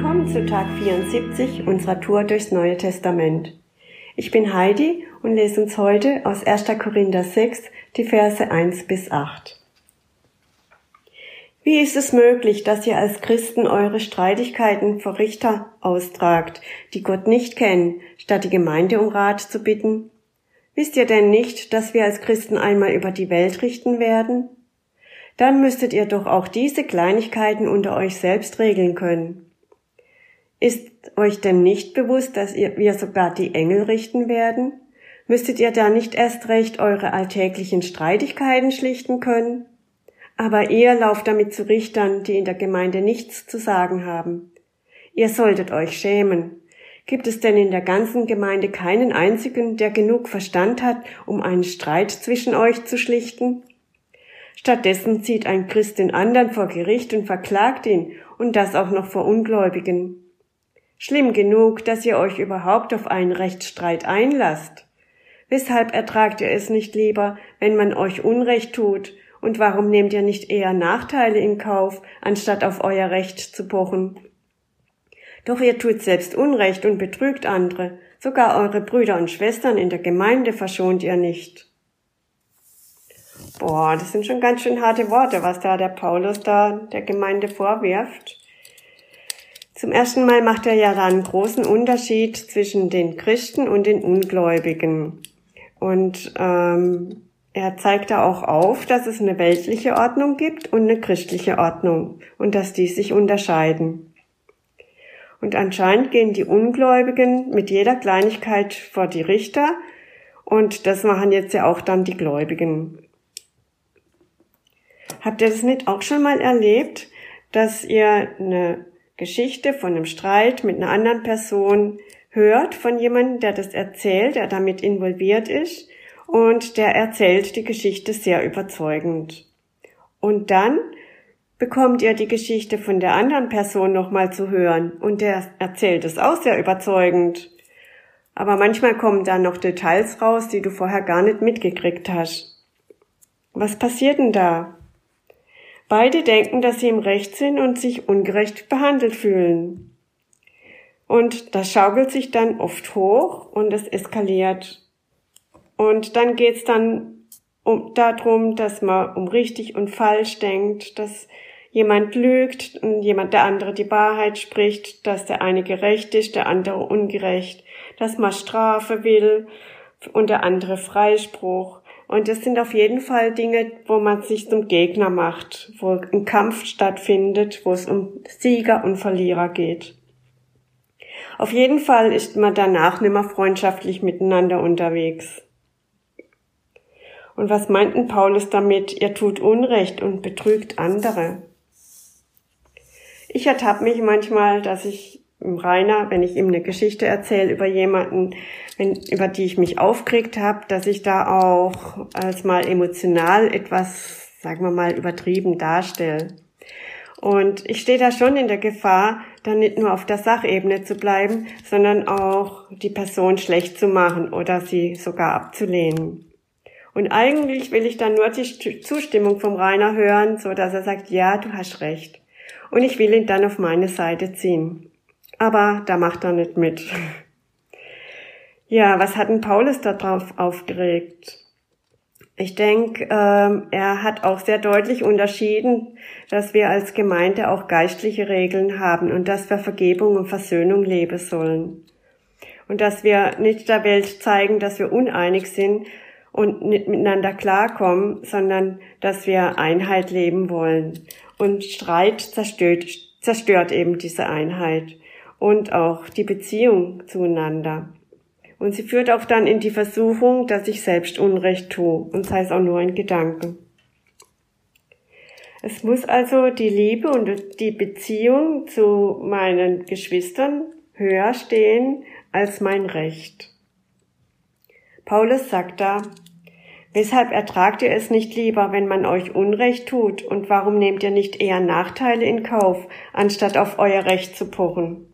Willkommen zu Tag 74 unserer Tour durchs Neue Testament. Ich bin Heidi und lese uns heute aus 1. Korinther 6 die Verse 1 bis 8. Wie ist es möglich, dass ihr als Christen eure Streitigkeiten vor Richter austragt, die Gott nicht kennen, statt die Gemeinde um Rat zu bitten? Wisst ihr denn nicht, dass wir als Christen einmal über die Welt richten werden? Dann müsstet ihr doch auch diese Kleinigkeiten unter euch selbst regeln können. Ist euch denn nicht bewusst, dass ihr, wir sogar die Engel richten werden? Müsstet ihr da nicht erst recht eure alltäglichen Streitigkeiten schlichten können? Aber ihr lauft damit zu Richtern, die in der Gemeinde nichts zu sagen haben. Ihr solltet euch schämen. Gibt es denn in der ganzen Gemeinde keinen einzigen, der genug Verstand hat, um einen Streit zwischen euch zu schlichten? Stattdessen zieht ein Christ den anderen vor Gericht und verklagt ihn, und das auch noch vor Ungläubigen. Schlimm genug, dass ihr euch überhaupt auf einen Rechtsstreit einlasst. Weshalb ertragt ihr es nicht lieber, wenn man euch Unrecht tut, und warum nehmt ihr nicht eher Nachteile in Kauf, anstatt auf euer Recht zu pochen? Doch ihr tut selbst Unrecht und betrügt andere, sogar eure Brüder und Schwestern in der Gemeinde verschont ihr nicht. Boah, das sind schon ganz schön harte Worte, was da der Paulus da der Gemeinde vorwirft. Zum ersten Mal macht er ja da einen großen Unterschied zwischen den Christen und den Ungläubigen. Und ähm, er zeigt da auch auf, dass es eine weltliche Ordnung gibt und eine christliche Ordnung und dass die sich unterscheiden. Und anscheinend gehen die Ungläubigen mit jeder Kleinigkeit vor die Richter und das machen jetzt ja auch dann die Gläubigen. Habt ihr das nicht auch schon mal erlebt, dass ihr eine Geschichte von einem Streit mit einer anderen Person hört von jemandem, der das erzählt, der damit involviert ist und der erzählt die Geschichte sehr überzeugend. Und dann bekommt ihr die Geschichte von der anderen Person nochmal zu hören und der erzählt es auch sehr überzeugend. Aber manchmal kommen da noch Details raus, die du vorher gar nicht mitgekriegt hast. Was passiert denn da? Beide denken, dass sie im Recht sind und sich ungerecht behandelt fühlen. Und das schaukelt sich dann oft hoch und es eskaliert. Und dann geht's dann um, darum, dass man um richtig und falsch denkt, dass jemand lügt und jemand der andere die Wahrheit spricht, dass der eine gerecht ist, der andere ungerecht, dass man Strafe will und der andere Freispruch. Und das sind auf jeden Fall Dinge, wo man sich zum Gegner macht, wo ein Kampf stattfindet, wo es um Sieger und Verlierer geht. Auf jeden Fall ist man danach nimmer freundschaftlich miteinander unterwegs. Und was meinten Paulus damit? Ihr tut Unrecht und betrügt andere. Ich ertappe mich manchmal, dass ich Rainer, wenn ich ihm eine Geschichte erzähle über jemanden, wenn, über die ich mich aufgeregt habe, dass ich da auch als mal emotional etwas, sagen wir mal, übertrieben darstelle. Und ich stehe da schon in der Gefahr, dann nicht nur auf der Sachebene zu bleiben, sondern auch die Person schlecht zu machen oder sie sogar abzulehnen. Und eigentlich will ich dann nur die Zustimmung vom Rainer hören, so dass er sagt, ja, du hast recht. Und ich will ihn dann auf meine Seite ziehen aber da macht er nicht mit. Ja, was hat denn Paulus da drauf aufgeregt? Ich denke, ähm, er hat auch sehr deutlich unterschieden, dass wir als Gemeinde auch geistliche Regeln haben und dass wir Vergebung und Versöhnung leben sollen. Und dass wir nicht der Welt zeigen, dass wir uneinig sind und nicht miteinander klarkommen, sondern dass wir Einheit leben wollen. Und Streit zerstört, zerstört eben diese Einheit und auch die Beziehung zueinander. Und sie führt auch dann in die Versuchung, dass ich selbst Unrecht tue, und sei es auch nur ein Gedanke. Es muss also die Liebe und die Beziehung zu meinen Geschwistern höher stehen als mein Recht. Paulus sagt da, Weshalb ertragt ihr es nicht lieber, wenn man euch Unrecht tut, und warum nehmt ihr nicht eher Nachteile in Kauf, anstatt auf euer Recht zu pochen?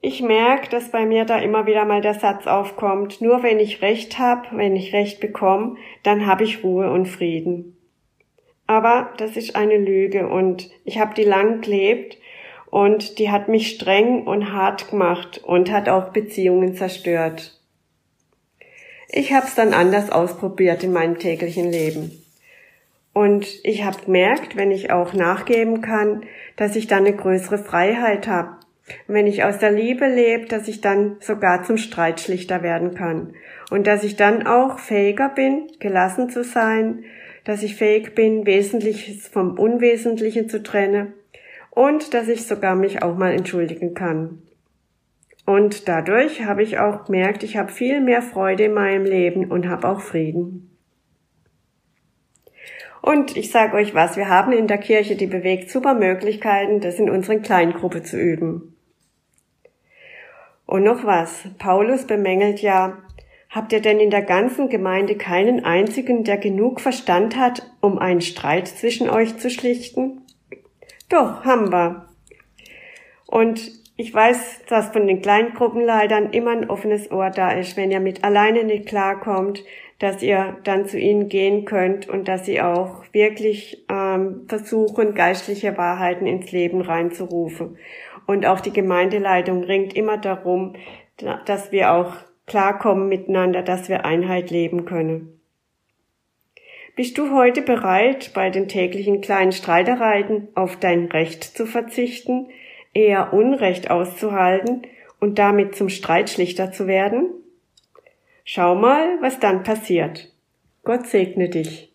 Ich merke, dass bei mir da immer wieder mal der Satz aufkommt, nur wenn ich Recht habe, wenn ich Recht bekomme, dann habe ich Ruhe und Frieden. Aber das ist eine Lüge und ich habe die lang gelebt und die hat mich streng und hart gemacht und hat auch Beziehungen zerstört. Ich habe es dann anders ausprobiert in meinem täglichen Leben. Und ich habe gemerkt, wenn ich auch nachgeben kann, dass ich dann eine größere Freiheit habe. Wenn ich aus der Liebe lebe, dass ich dann sogar zum Streitschlichter werden kann. Und dass ich dann auch fähiger bin, gelassen zu sein, dass ich fähig bin, Wesentliches vom Unwesentlichen zu trennen und dass ich sogar mich auch mal entschuldigen kann. Und dadurch habe ich auch gemerkt, ich habe viel mehr Freude in meinem Leben und habe auch Frieden. Und ich sage euch was, wir haben in der Kirche die bewegt super Möglichkeiten, das in unseren Kleingruppe zu üben. Und noch was, Paulus bemängelt ja, habt ihr denn in der ganzen Gemeinde keinen einzigen, der genug Verstand hat, um einen Streit zwischen euch zu schlichten? Doch, haben wir. Und ich weiß, dass von den Kleingruppenleitern immer ein offenes Ohr da ist, wenn ihr mit alleine nicht klarkommt, dass ihr dann zu ihnen gehen könnt und dass sie auch wirklich ähm, versuchen, geistliche Wahrheiten ins Leben reinzurufen. Und auch die Gemeindeleitung ringt immer darum, dass wir auch klarkommen miteinander, dass wir Einheit leben können. Bist du heute bereit, bei den täglichen kleinen Streitereien auf dein Recht zu verzichten, eher Unrecht auszuhalten und damit zum Streitschlichter zu werden? Schau mal, was dann passiert. Gott segne dich.